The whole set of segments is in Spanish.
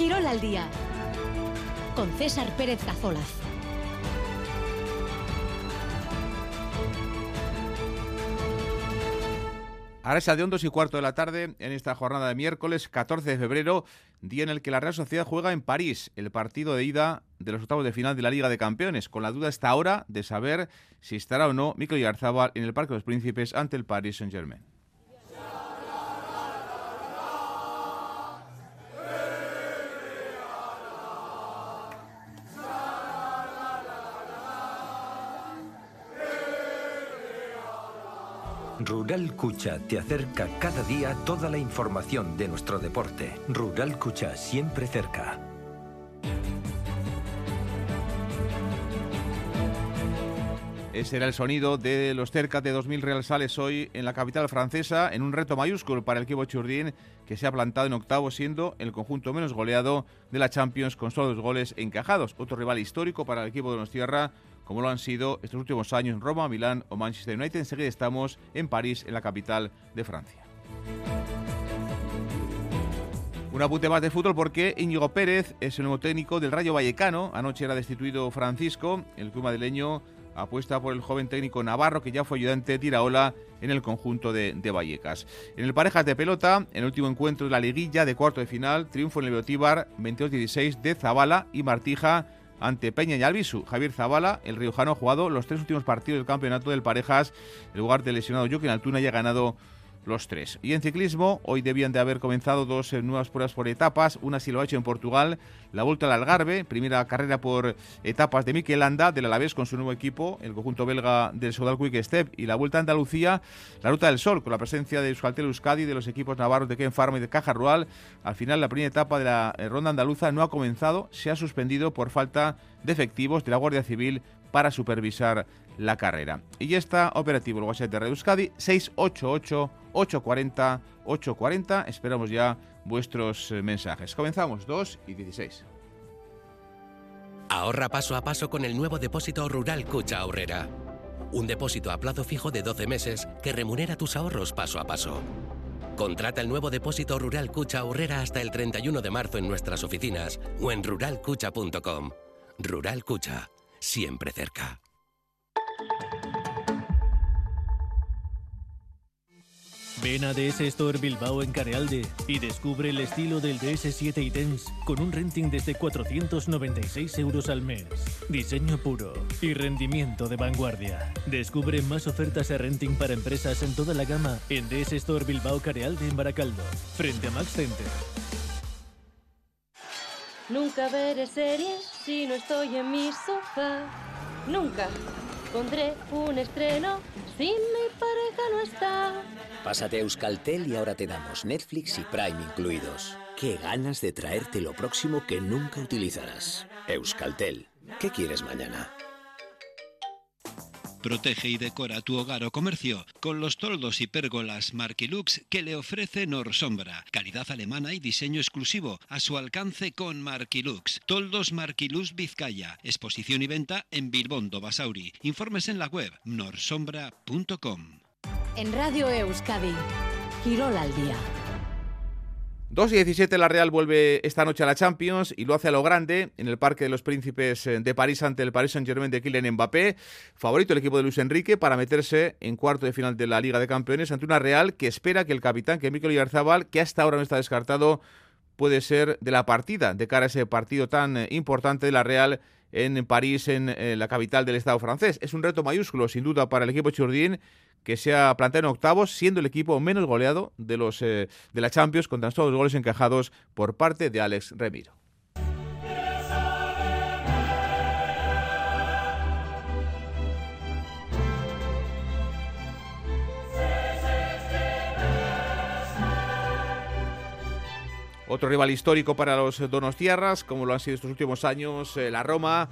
Quirol al día con César Pérez Cazolaz. Ahora es de 2 y cuarto de la tarde en esta jornada de miércoles 14 de febrero, día en el que la Real Sociedad juega en París el partido de ida de los octavos de final de la Liga de Campeones, con la duda hasta ahora de saber si estará o no Mikel Yarzábal en el Parque de los Príncipes ante el Paris Saint-Germain. Rural Cucha te acerca cada día toda la información de nuestro deporte. Rural Cucha siempre cerca. Ese era el sonido de los cerca de 2.000 Real Sales hoy en la capital francesa, en un reto mayúsculo para el equipo Churdín, que se ha plantado en octavo, siendo el conjunto menos goleado de la Champions con solo dos goles encajados. Otro rival histórico para el equipo de los Tierra, como lo han sido estos últimos años en Roma, Milán o Manchester United. Enseguida estamos en París, en la capital de Francia. Un apunte más de fútbol porque Íñigo Pérez es el nuevo técnico del Rayo Vallecano. Anoche era destituido Francisco. El club madrileño apuesta por el joven técnico navarro que ya fue ayudante de Tiraola en el conjunto de, Vallecas. En el parejas de pelota, en el último encuentro de la liguilla de cuarto de final, triunfo en el Beotíbar 22-16 de Zabala y Martija ante Peña y Albisu. Javier Zavala, el riojano, ha jugado los tres últimos partidos del campeonato del Parejas. En lugar del lesionado Joaquín Altuna ya ha ganado los tres. Y en ciclismo, hoy debían de haber comenzado dos eh, nuevas pruebas por etapas. Una sí lo ha hecho en Portugal, la Vuelta al Algarve, primera carrera por etapas de Mikel Landa, del Alavés con su nuevo equipo, el conjunto belga del Sodal Quick Step. Y la Vuelta a Andalucía, la Ruta del Sol, con la presencia de Euskaltel Euskadi, de los equipos navarros de Ken Farm y de Caja Rural. Al final, la primera etapa de la eh, ronda andaluza no ha comenzado, se ha suspendido por falta de efectivos de la Guardia Civil para supervisar la carrera. Y ya está operativo el WhatsApp de Radio Euskadi 688 840 840. Esperamos ya vuestros eh, mensajes. Comenzamos 2 y 16. Ahorra paso a paso con el nuevo depósito rural Cucha Ahorrera. Un depósito a plazo fijo de 12 meses que remunera tus ahorros paso a paso. Contrata el nuevo depósito rural Cucha Ahorrera hasta el 31 de marzo en nuestras oficinas o en ruralcucha.com. Rural Cucha, siempre cerca. Ven a DS Store Bilbao en Carealde y descubre el estilo del DS7 y con un renting desde 496 euros al mes. Diseño puro y rendimiento de vanguardia. Descubre más ofertas de renting para empresas en toda la gama en DS Store Bilbao Carealde en Baracaldo, frente a Max Center. Nunca veré series si no estoy en mi sofá. Nunca pondré un estreno si mi pareja no está. Pásate a Euskaltel y ahora te damos Netflix y Prime incluidos. Qué ganas de traerte lo próximo que nunca utilizarás. Euskaltel, ¿qué quieres mañana? Protege y decora tu hogar o comercio con los toldos y pérgolas Marquilux que le ofrece Norsombra. Calidad alemana y diseño exclusivo a su alcance con Marquilux. Toldos Marquilux Vizcaya. Exposición y venta en Bilbondo Basauri. Informes en la web norsombra.com. En Radio Euskadi, Girol al día. 2 y 17 la Real vuelve esta noche a la Champions y lo hace a lo grande en el Parque de los Príncipes eh, de París ante el Paris Saint-Germain de Kylian Mbappé, favorito el equipo de Luis Enrique para meterse en cuarto de final de la Liga de Campeones ante una Real que espera que el capitán, que Mikel Oyarzabal, que hasta ahora no está descartado, puede ser de la partida de cara a ese partido tan eh, importante de la Real en París, en eh, la capital del Estado francés. Es un reto mayúsculo, sin duda, para el equipo churdín que se ha planteado en octavos, siendo el equipo menos goleado de, los, eh, de la Champions, con tan solo dos goles encajados por parte de Alex Remiro. Otro rival histórico para los donostiarras, como lo han sido estos últimos años, eh, la Roma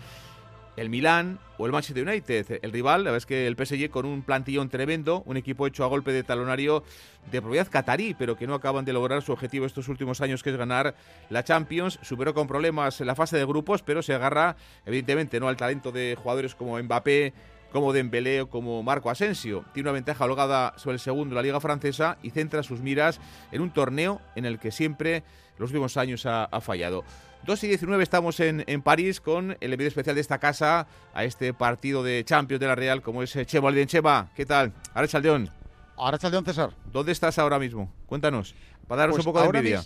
el Milán o el Manchester United. El rival, la verdad es que el PSG con un plantillón tremendo, un equipo hecho a golpe de talonario de propiedad catarí, pero que no acaban de lograr su objetivo estos últimos años, que es ganar la Champions. Superó con problemas la fase de grupos, pero se agarra, evidentemente, no al talento de jugadores como Mbappé como Dembélé o como Marco Asensio. Tiene una ventaja holgada sobre el segundo la Liga Francesa y centra sus miras en un torneo en el que siempre los últimos años ha, fallado. 2 y 19 estamos en, París con el envío especial de esta casa a este partido de Champions de la Real como es Chema Alden. Chema, ¿qué tal? Ahora Chaldeón. Ahora Chaldeón, César. ¿Dónde estás ahora mismo? Cuéntanos, para darnos pues un poco de envidia.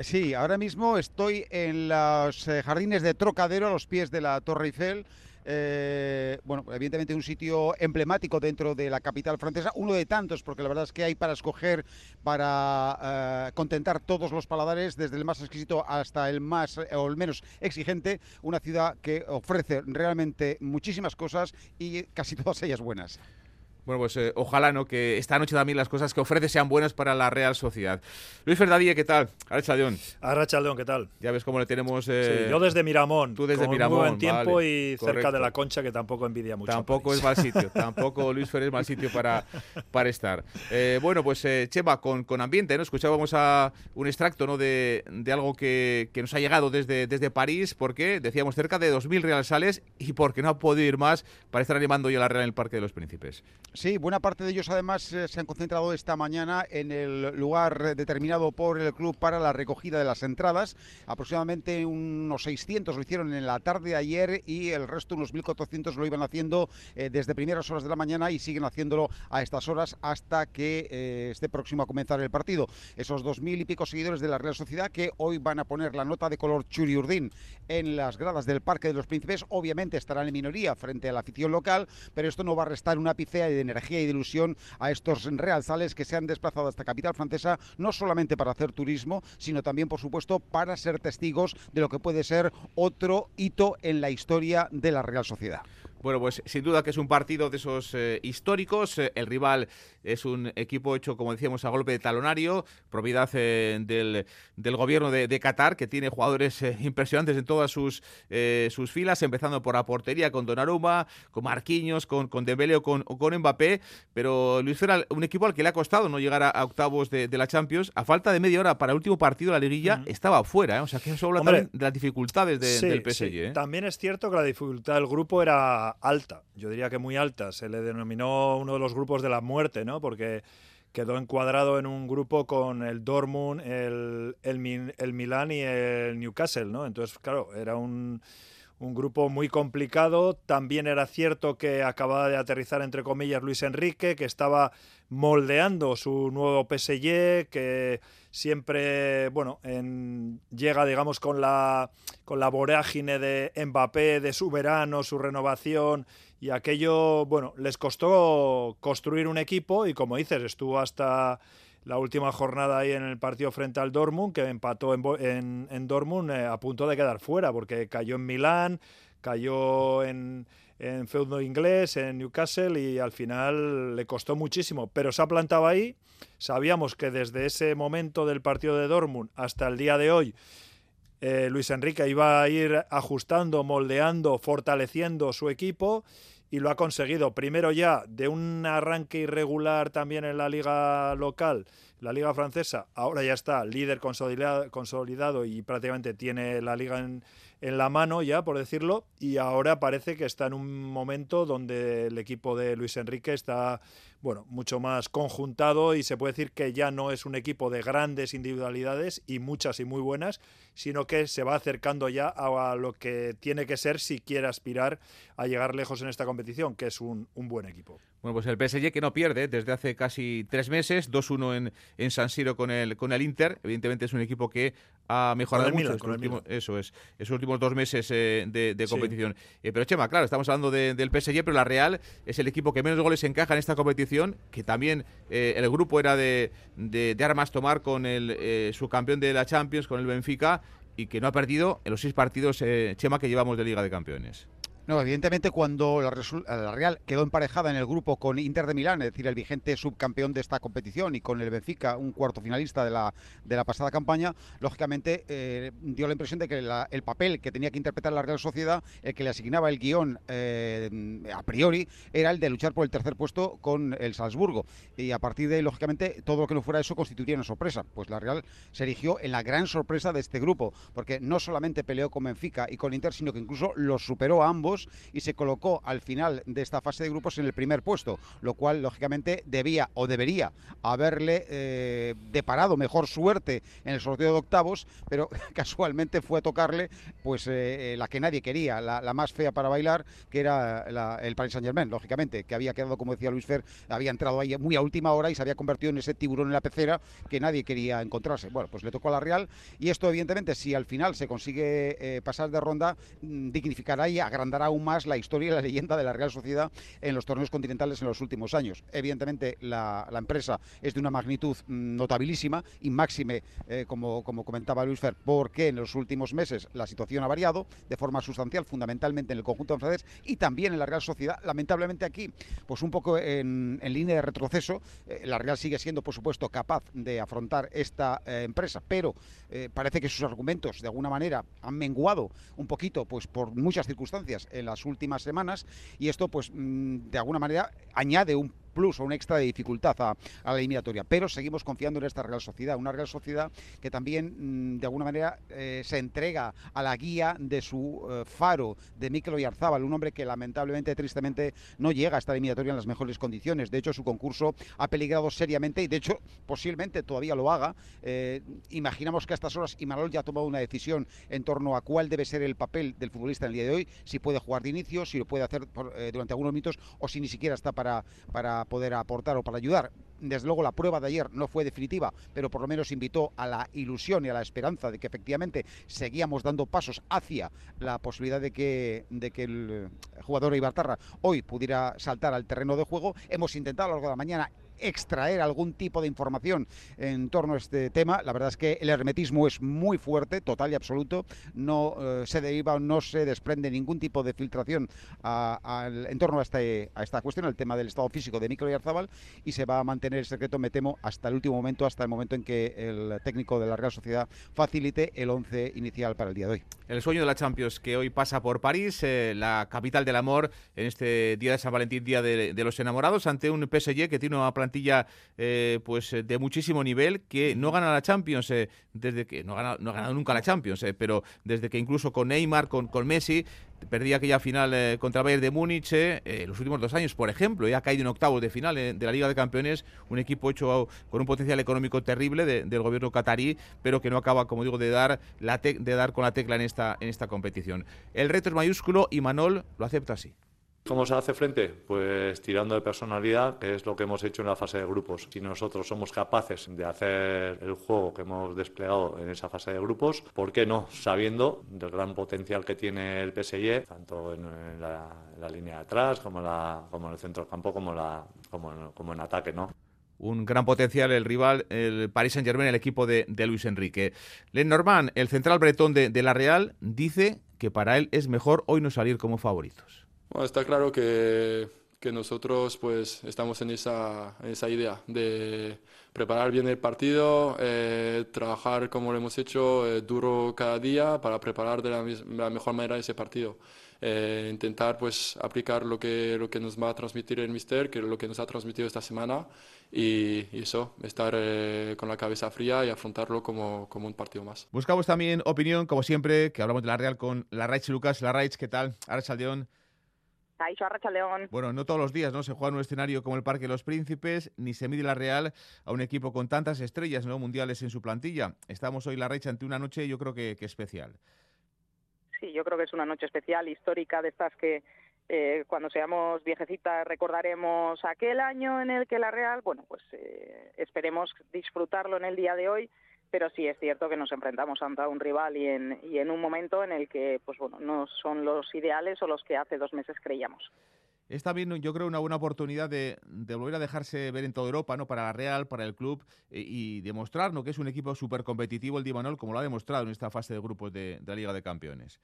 Sí, ahora mismo estoy en los eh, jardines de Trocadero, a los pies de la Torre Eiffel. Eh, bueno, evidentemente un sitio emblemático dentro de la capital francesa, uno de tantos, porque la verdad es que hay para escoger, para eh, contentar todos los paladares, desde el más exquisito hasta el más o el menos exigente, una ciudad que ofrece realmente muchísimas cosas y casi todas ellas buenas. Bueno, pues eh, ojalá no que esta noche también las cosas que ofrece sean buenas para la Real Sociedad. Luis Ferdadille, ¿qué tal? Arrachaldeón. Arrachaldeón, ¿qué tal? Ya ves cómo le tenemos... Eh, yo desde Miramón. Tú desde Miramón, buen tiempo y cerca de la Concha, que tampoco envidia mucho. Tampoco es mal sitio, tampoco Luis Fer es mal sitio para, para estar. Eh, bueno, pues Chema, con, con ambiente, ¿no? Escuchábamos a un extracto ¿no? de, de algo que, que, nos ha llegado desde, desde París, porque decíamos cerca de 2.000 realsales y porque no ha podido ir más para estar animando ya la Real en el Parque de los Príncipes. Sí, buena parte de ellos además eh, se han concentrado esta mañana en el lugar determinado por el club para la recogida de las entradas. Aproximadamente unos 600 lo hicieron en la tarde de ayer y el resto, unos 1.400, lo iban haciendo eh, desde primeras horas de la mañana y siguen haciéndolo a estas horas hasta que eh, esté próximo a comenzar el partido. Esos 2.000 y pico seguidores de la Real Sociedad que hoy van a poner la nota de color churiurdín en las gradas del Parque de los Príncipes, obviamente estarán en minoría frente a la afición local, pero esto no va a restar una picea de energía y de ilusión a estos realzales que se han desplazado hasta capital francesa, no solamente para hacer turismo, sino también, por supuesto, para ser testigos de lo que puede ser otro hito en la historia de la Real Sociedad. Bueno, pues sin duda que es un partido de esos eh, históricos. Eh, el rival es un equipo hecho, como decíamos, a golpe de talonario, propiedad eh, del, del, gobierno de, Qatar, que tiene jugadores impresionantes en todas sus, sus filas, empezando por la portería con Donnarumma, con Marquinhos, con, con Dembélé o con, con Mbappé. Pero Luis Fera, un equipo al que le ha costado no llegar a, octavos de, la Champions. A falta de media hora para el último partido de la liguilla, estaba fuera. O sea, que eso habla también de las dificultades del PSG. También es cierto que la dificultad del grupo era alta, yo diría que muy alta. Se le denominó uno de los grupos de la muerte, ¿no? Porque quedó encuadrado en un grupo con el Dortmund, el, el, el Milán y el Newcastle, ¿no? Entonces, claro, era un, un grupo muy complicado. También era cierto que acababa de aterrizar, entre comillas, Luis Enrique, que estaba moldeando su nuevo PSG, que siempre, bueno, llega, digamos, con la, con la vorágine de Mbappé, de su verano, su renovación, y aquello, bueno, les costó construir un equipo y como dices, estuvo hasta la última jornada ahí en el partido frente al Dortmund, que empató en, en, Dortmund eh, a punto de quedar fuera, porque cayó en Milán, cayó en, en feudo inglés, en Newcastle, y al final le costó muchísimo, pero se ha plantado ahí. Sabíamos que desde ese momento del partido de Dortmund hasta el día de hoy, eh, Luis Enrique iba a ir ajustando, moldeando, fortaleciendo su equipo y lo ha conseguido. Primero ya de un arranque irregular también en la liga local, la liga francesa, ahora ya está líder consolidado, consolidado y prácticamente tiene la liga en, en la mano ya, por decirlo, y ahora parece que está en un momento donde el equipo de Luis Enrique está, bueno, mucho más conjuntado y se puede decir que ya no es un equipo de grandes individualidades y muchas y muy buenas, sino que se va acercando ya a lo que tiene que ser si quiere aspirar a llegar lejos en esta competición, que es un, un buen equipo. Bueno, pues el PSG que no pierde desde hace casi tres meses, 2-1 en, en San Siro con el, con el Inter. Evidentemente es un equipo que ha mejorado mucho eso es, esos últimos dos meses eh, de, competición. Eh, pero Chema, claro, estamos hablando del PSG, pero la Real es el equipo que menos goles encaja en esta competición, que también eh, el grupo era de, de, armas tomar con el subcampeón de la Champions, con el Benfica, y que no ha perdido en los seis partidos, Chema, que llevamos de Liga de Campeones. No, evidentemente cuando la, Real quedó emparejada en el grupo con Inter de Milán, es decir, el vigente subcampeón de esta competición, y con el Benfica, un cuarto finalista de la, de la pasada campaña, lógicamente eh, dio la impresión de que el papel que tenía que interpretar la Real Sociedad, el que le asignaba el guion eh, a priori, era el de luchar por el tercer puesto con el Salzburgo. Y a partir de ahí, lógicamente, todo lo que no fuera eso constituiría una sorpresa. Pues la Real se erigió en la gran sorpresa de este grupo, porque no solamente peleó con Benfica y con Inter, sino que incluso los superó a ambos y se colocó al final de esta fase de grupos en el primer puesto, lo cual lógicamente debía o debería haberle eh, deparado mejor suerte en el sorteo de octavos, pero casualmente fue a tocarle pues eh, la que nadie quería, la, más fea para bailar, que era el Paris Saint Germain, lógicamente, que había quedado, como decía Luis Fer, había entrado ahí muy a última hora y se había convertido en ese tiburón en la pecera que nadie quería encontrarse. Bueno, pues le tocó a la Real y esto evidentemente si al final se consigue eh, pasar de ronda, mm, dignificará y agrandará aún más la historia y la leyenda de la Real Sociedad en los torneos continentales en los últimos años. Evidentemente la, empresa es de una magnitud mm, notabilísima y máxime, eh, como, como comentaba Luis Fer, porque en los últimos meses la situación ha variado de forma sustancial, fundamentalmente en el conjunto francés y también en la Real Sociedad. Lamentablemente aquí, pues un poco en, línea de retroceso, eh, la Real sigue siendo, por supuesto, capaz de afrontar esta empresa, pero parece que sus argumentos de alguna manera han menguado un poquito pues por muchas circunstancias en las últimas semanas y esto pues mm, de alguna manera añade un plus o un extra de dificultad a, la eliminatoria. Pero seguimos confiando en esta Real Sociedad, una Real Sociedad que también mm, de alguna manera eh, se entrega a la guía de su eh, faro, de Mikel Oyarzábal, un hombre que lamentablemente, tristemente, no llega a esta eliminatoria en las mejores condiciones. De hecho, su concurso ha peligrado seriamente y, de hecho, posiblemente todavía lo haga. Eh, imaginamos que a estas horas Imanol ya ha tomado una decisión en torno a cuál debe ser el papel del futbolista en el día de hoy, si puede jugar de inicio, si lo puede hacer durante algunos minutos o si ni siquiera está para, para poder aportar o para ayudar. Desde luego la prueba de ayer no fue definitiva, pero por lo menos invitó a la ilusión y a la esperanza de que efectivamente seguíamos dando pasos hacia la posibilidad de que, de que el jugador Ibartarra hoy pudiera saltar al terreno de juego. Hemos intentado a lo largo de la mañana extraer algún tipo de información en torno a este tema. La verdad es que el hermetismo es muy fuerte, total y absoluto. No eh, se deriva, no se desprende ningún tipo de filtración en torno a, este, a esta cuestión, el tema del estado físico de Micro Arzabal, y se va a mantener el secreto, me temo, hasta el último momento, hasta el momento en que el técnico de la Real Sociedad facilite el 11 inicial para el día de hoy. El sueño de la Champions que hoy pasa por París, eh, la capital del amor, en este día de San Valentín, día de, de los enamorados, ante un PSG que tiene una plantilla eh, pues eh, de muchísimo nivel que no gana la Champions eh, desde que no ha, ganado, nunca la Champions, pero desde que incluso con Neymar, con, Messi, perdía aquella final contra Bayern de Múnich los últimos dos años, por ejemplo, y ha caído en octavos de final de la Liga de Campeones, un equipo hecho con un potencial económico terrible del gobierno catarí, pero que no acaba, como digo, de dar, la de dar con la tecla en esta, en esta competición. El reto es mayúsculo y Manol lo acepta así. ¿Cómo se hace frente? Pues tirando de personalidad, que es lo que hemos hecho en la fase de grupos. Si nosotros somos capaces de hacer el juego que hemos desplegado en esa fase de grupos, ¿por qué no? Sabiendo del gran potencial que tiene el PSG, tanto en, la, línea de atrás como, en el centro del campo, como, en ataque, ¿no? un gran potencial el rival, el Paris Saint-Germain, el equipo de, Luis Enrique. Lenormand, el central bretón de, la Real, dice que para él es mejor hoy no salir como favoritos. Bueno, está claro que, que, nosotros pues estamos en esa, en esa idea de preparar bien el partido, eh, trabajar como lo hemos hecho eh, duro cada día para preparar de la, mejor manera ese partido. Eh, intentar pues aplicar lo que, lo que nos va a transmitir el Mister, que es lo que nos ha transmitido esta semana y, eso, estar con la cabeza fría y afrontarlo como, como, un partido más. Buscamos también opinión, como siempre, que hablamos de la Real con la Raich Lucas. La Raich, ¿qué tal? Ahora Saldeón. León. Bueno, no todos los días no se juega en un escenario como el Parque de los Príncipes, ni se mide la Real a un equipo con tantas estrellas ¿no? mundiales en su plantilla. Estamos hoy la Recha ante una noche yo creo que, especial. Sí, yo creo que es una noche especial, histórica, de estas que eh, cuando seamos viejecitas recordaremos aquel año en el que la Real, bueno, pues eh, esperemos disfrutarlo en el día de hoy pero sí es cierto que nos enfrentamos ante un rival y en, y en un momento en el que pues bueno no son los ideales o los que hace dos meses creíamos. Es también, yo creo, una buena oportunidad de, volver a dejarse ver en toda Europa, ¿no? Para la Real, para el club, eh, y, demostrar que es un equipo súper competitivo el Dimanol, como lo ha demostrado en esta fase de grupos de la Liga de Campeones.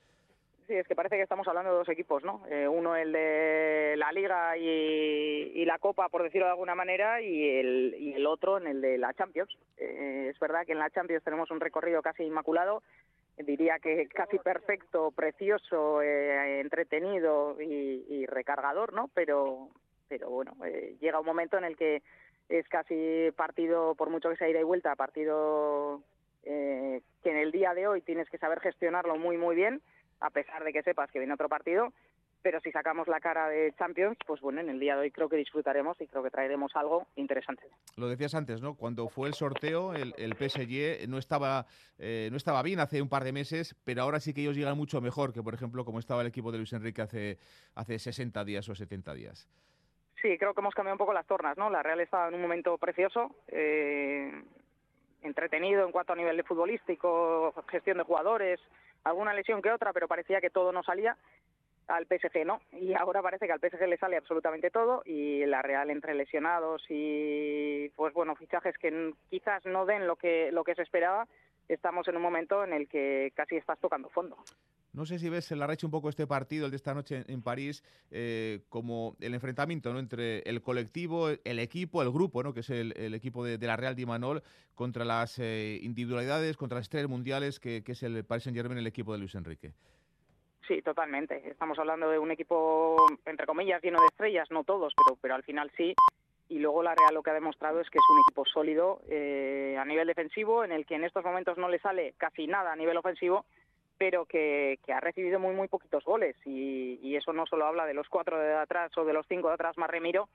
Sí, es que parece que estamos hablando de dos equipos, ¿no? Eh, uno el de la Liga y, la Copa, por decirlo de alguna manera, y el, y el otro en el de la Champions. Eh, es verdad que en la Champions tenemos un recorrido casi inmaculado, diría que casi perfecto, precioso, eh, entretenido y, recargador, ¿no? Pero, pero bueno, llega un momento en el que es casi partido, por mucho que sea ida y vuelta, partido que en el día de hoy tienes que saber gestionarlo muy, muy bien a pesar de que sepas que viene otro partido pero si sacamos la cara de Champions, pues bueno, en el día de hoy creo que disfrutaremos y creo que traeremos algo interesante. Lo decías antes, ¿no? Cuando fue el sorteo, el, el PSG no estaba, eh, no estaba bien hace un par de meses, pero ahora sí que ellos llegan mucho mejor que, por ejemplo, como estaba el equipo de Luis Enrique hace, hace 60 días o 70 días. Sí, creo que hemos cambiado un poco las tornas, ¿no? La Real estaba en un momento precioso, eh, entretenido en cuanto a nivel de futbolístico, gestión de jugadores, alguna lesión que otra, pero parecía que todo no salía al PSG no. Y ahora parece que al PSG le sale absolutamente todo y la Real entre lesionados y pues bueno, fichajes que quizás no den lo que lo que se esperaba, estamos en un momento en el que casi estás tocando fondo. No sé si ves la recha un poco este partido, el de esta noche en París, eh, como el enfrentamiento ¿no? entre el colectivo, el equipo, el grupo, ¿no? que es el, equipo de, la Real Manol, contra las eh, individualidades, contra las estrellas mundiales, que, que es el Paris Saint-Germain, el equipo de Luis Enrique. Sí, totalmente. Estamos hablando de un equipo, entre comillas, lleno de estrellas, no todos, pero, pero al final sí. Y luego la Real lo que ha demostrado es que es un equipo sólido eh, a nivel defensivo, en el que en estos momentos no le sale casi nada a nivel ofensivo, pero que, ha recibido muy, muy poquitos goles. Y, eso no solo habla de los cuatro de atrás o de los cinco de atrás más Remiro,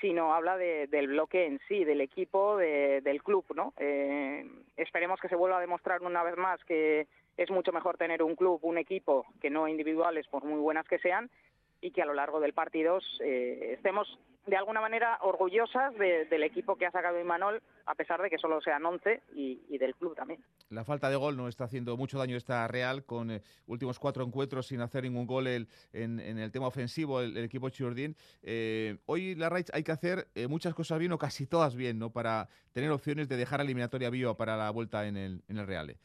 sino habla del bloque en sí, del equipo, del club, ¿no? Eh, esperemos que se vuelva a demostrar una vez más que es mucho mejor tener un club, un equipo, que no individuales, por muy buenas que sean, y que a lo largo del partido eh, estemos de alguna manera orgullosas del equipo que ha sacado Imanol, a pesar de que solo sean 11 y, del club también. La falta de gol no está haciendo mucho daño esta Real, con eh, últimos cuatro encuentros sin hacer ningún gol en, el tema ofensivo, el, equipo Churdín. Eh, hoy la Raids hay que hacer eh, muchas cosas bien o casi todas bien, ¿no? Para tener opciones de dejar eliminatoria viva para la vuelta en el, en el Real.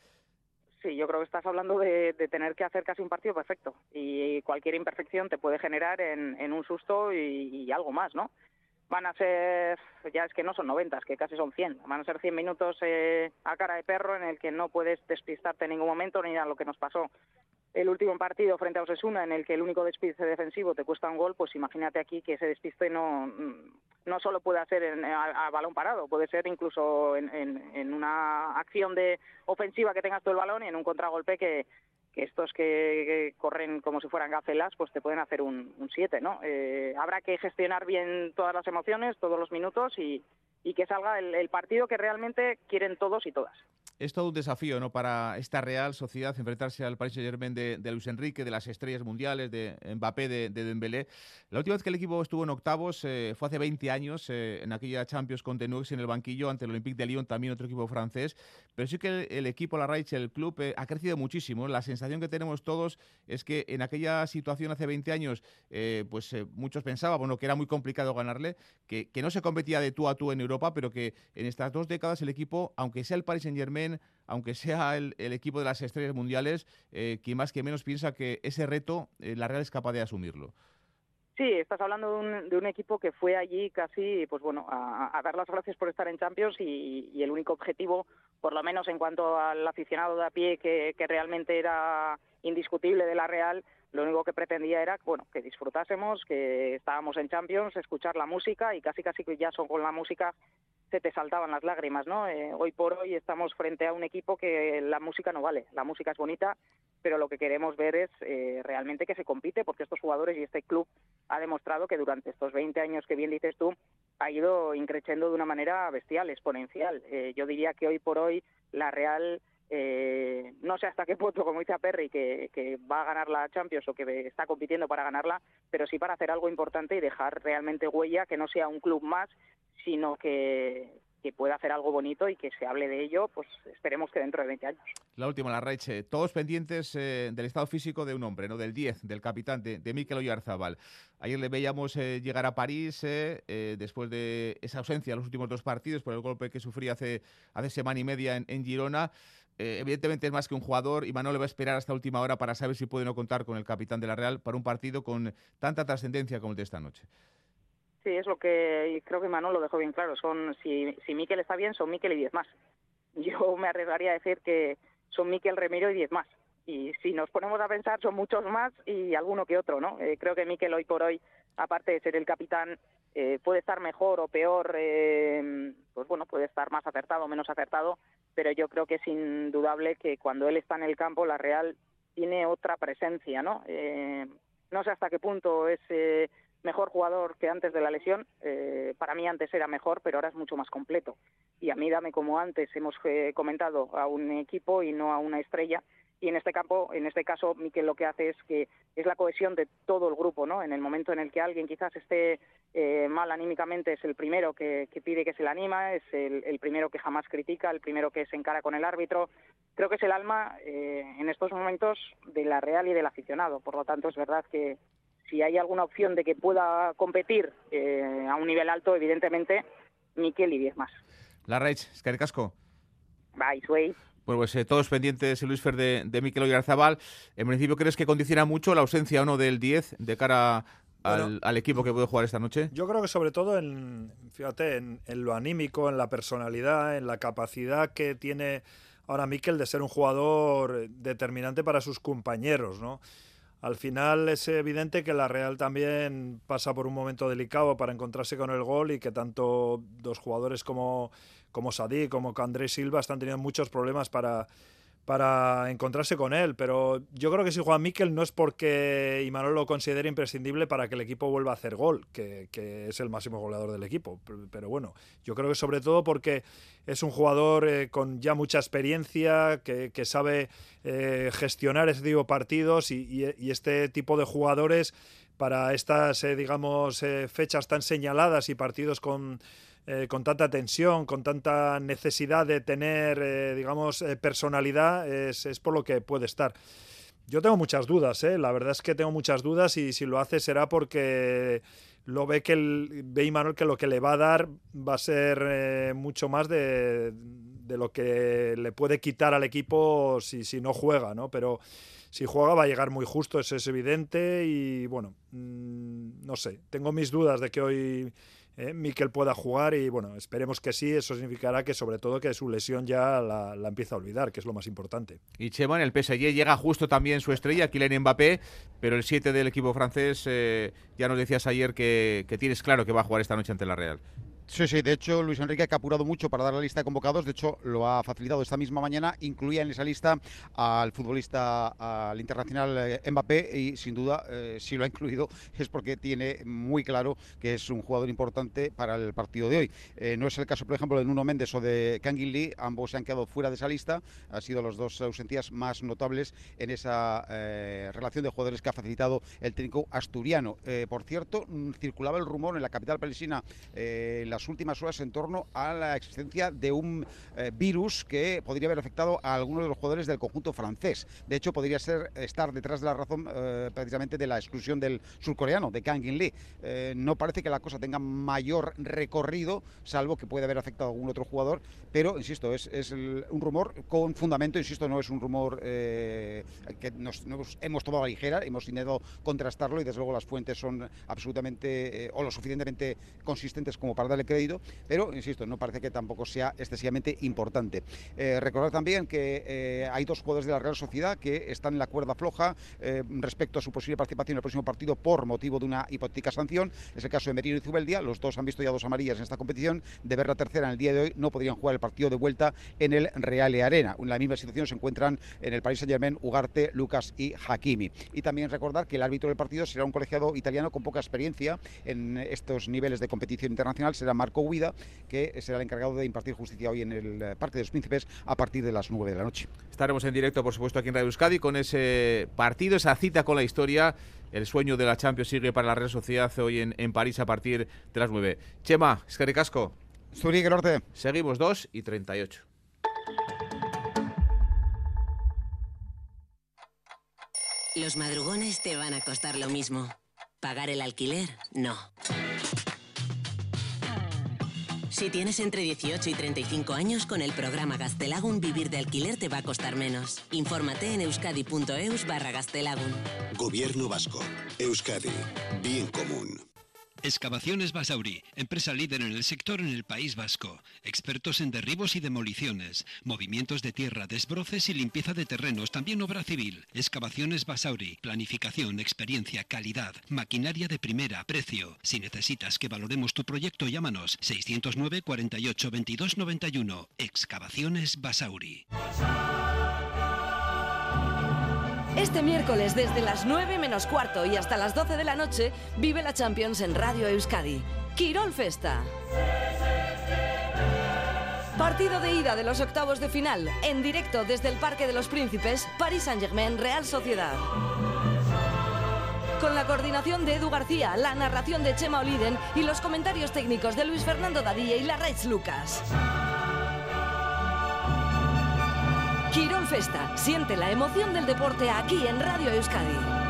Sí, yo creo que estás hablando de, tener que hacer casi un partido perfecto. Y cualquier imperfección te puede generar en, un susto y, algo más, ¿no? Van a ser, ya es que no son 90, que casi son 100, van a ser 100 minutos eh, a cara de perro en el que no puedes despistarte en ningún momento ni a lo que nos pasó el último partido frente a Osesuna en el que el único despiste defensivo te cuesta un gol, pues imagínate aquí que ese despiste no, no solo puede ser a, balón parado, puede ser incluso en, en, una acción de ofensiva que tengas tú el balón y en un contragolpe que, que estos que, corren como si fueran gacelas, pues te pueden hacer un 7, ¿no? Eh, habrá que gestionar bien todas las emociones, todos los minutos y, y que salga el partido que realmente quieren todos y todas es todo un desafío ¿no? para esta Real Sociedad enfrentarse al Paris Saint-Germain de, Luis Enrique, de las estrellas mundiales, de Mbappé, de, Dembélé. La última vez que el equipo estuvo en octavos eh, fue hace 20 años, eh, en aquella Champions con Tenuix en el banquillo ante el Olympique de Lyon, también otro equipo francés. Pero sí que el, equipo, la Raiche, el club, eh, ha crecido muchísimo. La sensación que tenemos todos es que en aquella situación hace 20 años, pues muchos pensaban bueno, que era muy complicado ganarle, que, que no se competía de tú a tú en Europa, pero que en estas dos décadas el equipo, aunque sea el Paris Saint-Germain, aunque sea el, equipo de las estrellas mundiales, eh, quien más que menos piensa que ese reto eh, la Real es capaz de asumirlo. Sí, estás hablando de un, equipo que fue allí casi, pues bueno, a, dar las gracias por estar en Champions y, el único objetivo, por lo menos en cuanto al aficionado de a pie, que, que realmente era indiscutible de la Real, lo único que pretendía era bueno que disfrutásemos, que estábamos en Champions, escuchar la música y casi casi que ya son con la música se te saltaban las lágrimas, ¿no? Eh, hoy por hoy estamos frente a un equipo que la música no vale, la música es bonita, pero lo que queremos ver es eh, realmente que se compite, porque estos jugadores y este club ha demostrado que durante estos 20 años que bien dices tú, ha ido increciendo de una manera bestial, exponencial. Eh, yo diría que hoy por hoy la Real eh, no sé hasta qué punto, como dice Perry, que, va a ganar la Champions o que está compitiendo para ganarla, pero sí para hacer algo importante y dejar realmente huella, que no sea un club más, sino que, pueda hacer algo bonito y que se hable de ello, pues esperemos que dentro de 20 años. La última, la Raiche. Todos pendientes eh, del estado físico de un hombre, ¿no? Del 10, del capitán, de, de Mikel Oyarzabal. Ayer le veíamos eh, llegar a París después de esa ausencia en los últimos dos partidos por el golpe que sufría hace, hace semana y media en, Girona. Evidentemente es más que un jugador y Manuel le va a esperar hasta última hora para saber si puede no contar con el capitán de la Real para un partido con tanta trascendencia como el de esta noche. Sí, es lo que creo que Manuel lo dejó bien claro. Son si, si Miquel está bien, son Miquel y diez más. Yo me arriesgaría a decir que son Miquel Remiro y diez más. Y si nos ponemos a pensar, son muchos más y alguno que otro, ¿no? Eh, creo que Miquel hoy por hoy, aparte de ser el capitán, eh, puede estar mejor o peor, eh, pues bueno, puede estar más acertado o menos acertado, pero yo creo que es indudable que cuando él está en el campo, la Real tiene otra presencia, ¿no? No sé hasta qué punto es eh, mejor jugador que antes de la lesión. Eh, para mí antes era mejor, pero ahora es mucho más completo. Y a mí dame como antes hemos eh, comentado a un equipo y no a una estrella. Y en este campo, en este caso, Miquel lo que hace es que es la cohesión de todo el grupo, ¿no? En el momento en el que alguien quizás esté eh, mal anímicamente es el primero que, pide que se le anima, es el, primero que jamás critica, el primero que se encara con el árbitro. Creo que es el alma en estos momentos de la Real y del aficionado. Por lo tanto, es verdad que, si hay alguna opción de que pueda competir eh, a un nivel alto, evidentemente, Miquel y 10 más. La Reich, es Casco. Bye, Sway. Bueno, pues eh, todos pendientes, Luis Fer, de, de Miquel Oyarzabal. En principio, ¿crees que condiciona mucho la ausencia o no del 10 de cara al, equipo que puede jugar esta noche? Yo creo que sobre todo en, fíjate, en, en, lo anímico, en la personalidad, en la capacidad que tiene ahora Miquel de ser un jugador determinante para sus compañeros, ¿no? Al final es evidente que la Real también pasa por un momento delicado para encontrarse con el gol y que tanto dos jugadores como, como Sadí como Andrés Silva están teniendo muchos problemas para, para encontrarse con él. Pero yo creo que si juega Miquel no es porque Imanol lo considere imprescindible para que el equipo vuelva a hacer gol, que, es el máximo goleador del equipo. Pero, bueno, yo creo que sobre todo porque es un jugador eh, con ya mucha experiencia, que, sabe eh, gestionar ese tipo de partidos y, este tipo de jugadores para estas, eh, digamos, fechas tan señaladas y partidos con eh, con tanta tensión, con tanta necesidad de tener, eh, digamos, eh, personalidad, es, por lo que puede estar. Yo tengo muchas dudas, la verdad es que tengo muchas dudas y si lo hace será porque lo ve que el, ve Imanol que lo que le va a dar va a ser mucho más de, lo que le puede quitar al equipo si, si no juega, ¿no? Pero si juega va a llegar muy justo, eso es evidente y bueno, mm, no sé, tengo mis dudas de que hoy eh, Miquel pueda jugar y bueno, esperemos que sí, eso significará que sobre todo que su lesión ya la, empieza a olvidar, que es lo más importante. Y Chema, en el PSG llega justo también su estrella, Kylian Mbappé, pero el 7 del equipo francés, eh, ya nos decías ayer que, que tienes claro que va a jugar esta noche ante la Real. Sí, sí, de hecho Luis Enrique ha apurado mucho para dar la lista de convocados, de hecho lo ha facilitado esta misma mañana, incluía en esa lista al futbolista, al internacional eh, Mbappé y sin duda eh, si lo ha incluido es porque tiene muy claro que es un jugador importante para el partido de hoy. Eh, no es el caso, por ejemplo, de Nuno Méndez o de Kangin Lee, ambos se han quedado fuera de esa lista, han sido los dos ausentías más notables en esa relación de jugadores que ha facilitado el técnico asturiano. por cierto, circulaba el rumor en la capital palestina, la últimas horas en torno a la existencia de un eh, virus que podría haber afectado a algunos de los jugadores del conjunto francés. De hecho, podría ser estar detrás de la razón eh, precisamente de la exclusión del surcoreano, de Kang In Lee. Eh, no parece que la cosa tenga mayor recorrido, salvo que puede haber afectado a algún otro jugador, pero, insisto, es, un rumor con fundamento, insisto, no es un rumor que nos, hemos tomado a ligera, hemos intentado contrastarlo y desde luego las fuentes son absolutamente o lo suficientemente consistentes como para darle crédito, pero insisto, no parece que tampoco sea excesivamente importante. Eh, recordar también que eh, hay dos jugadores de la Real Sociedad que están en la cuerda floja eh, respecto a su posible participación en el próximo partido por motivo de una hipotética sanción. Es el caso de Merino y Zubeldia, los dos han visto ya dos amarillas en esta competición. De ver la tercera en el día de hoy, no podrían jugar el partido de vuelta en el Real Arena. En la misma situación se encuentran en el Paris Saint Germain Ugarte, Lucas y Hakimi. Y también recordar que el árbitro del partido será un colegiado italiano con poca experiencia en estos niveles de competición internacional, será Marco Huida, que será el encargado de impartir justicia hoy en el eh, Parque de los Príncipes a partir de las 9 de la noche. Estaremos en directo, por supuesto, aquí en Radio Euskadi con ese partido, esa cita con la historia. El sueño de la Champions sigue para la Real Sociedad hoy en, París a partir de las 9. Chema, Escaricasco. Zurich, Norte. Seguimos 2 y 38. Los madrugones te van a costar lo mismo. Pagar el alquiler, no. Si tienes entre 18 y 35 años, con el programa Gastelagun vivir de alquiler te va a costar menos. Infórmate en euskadi.eus barra. Gobierno Vasco. Euskadi. Bien común. Excavaciones Basauri, empresa líder en el sector en el País Vasco. Expertos en derribos y demoliciones, movimientos de tierra, desbroces y limpieza de terrenos, también obra civil. Excavaciones Basauri, planificación, experiencia, calidad, maquinaria de primera, precio. Si necesitas que valoremos tu proyecto, llámanos 609 48 22 91. Excavaciones Basauri. Este miércoles desde las 9 menos cuarto y hasta las 12 de la noche vive la Champions en Radio Euskadi. Quirol Festa. Partido de ida de los octavos de final, en directo desde el Parque de los Príncipes, Paris Saint-Germain, Real Sociedad. Con la coordinación de Edu García, la narración de Chema Oliden y los comentarios técnicos de Luis Fernando Dadilla y la Raiz Lucas. Quirol Festa, siente la emoción del deporte aquí en Radio Euskadi.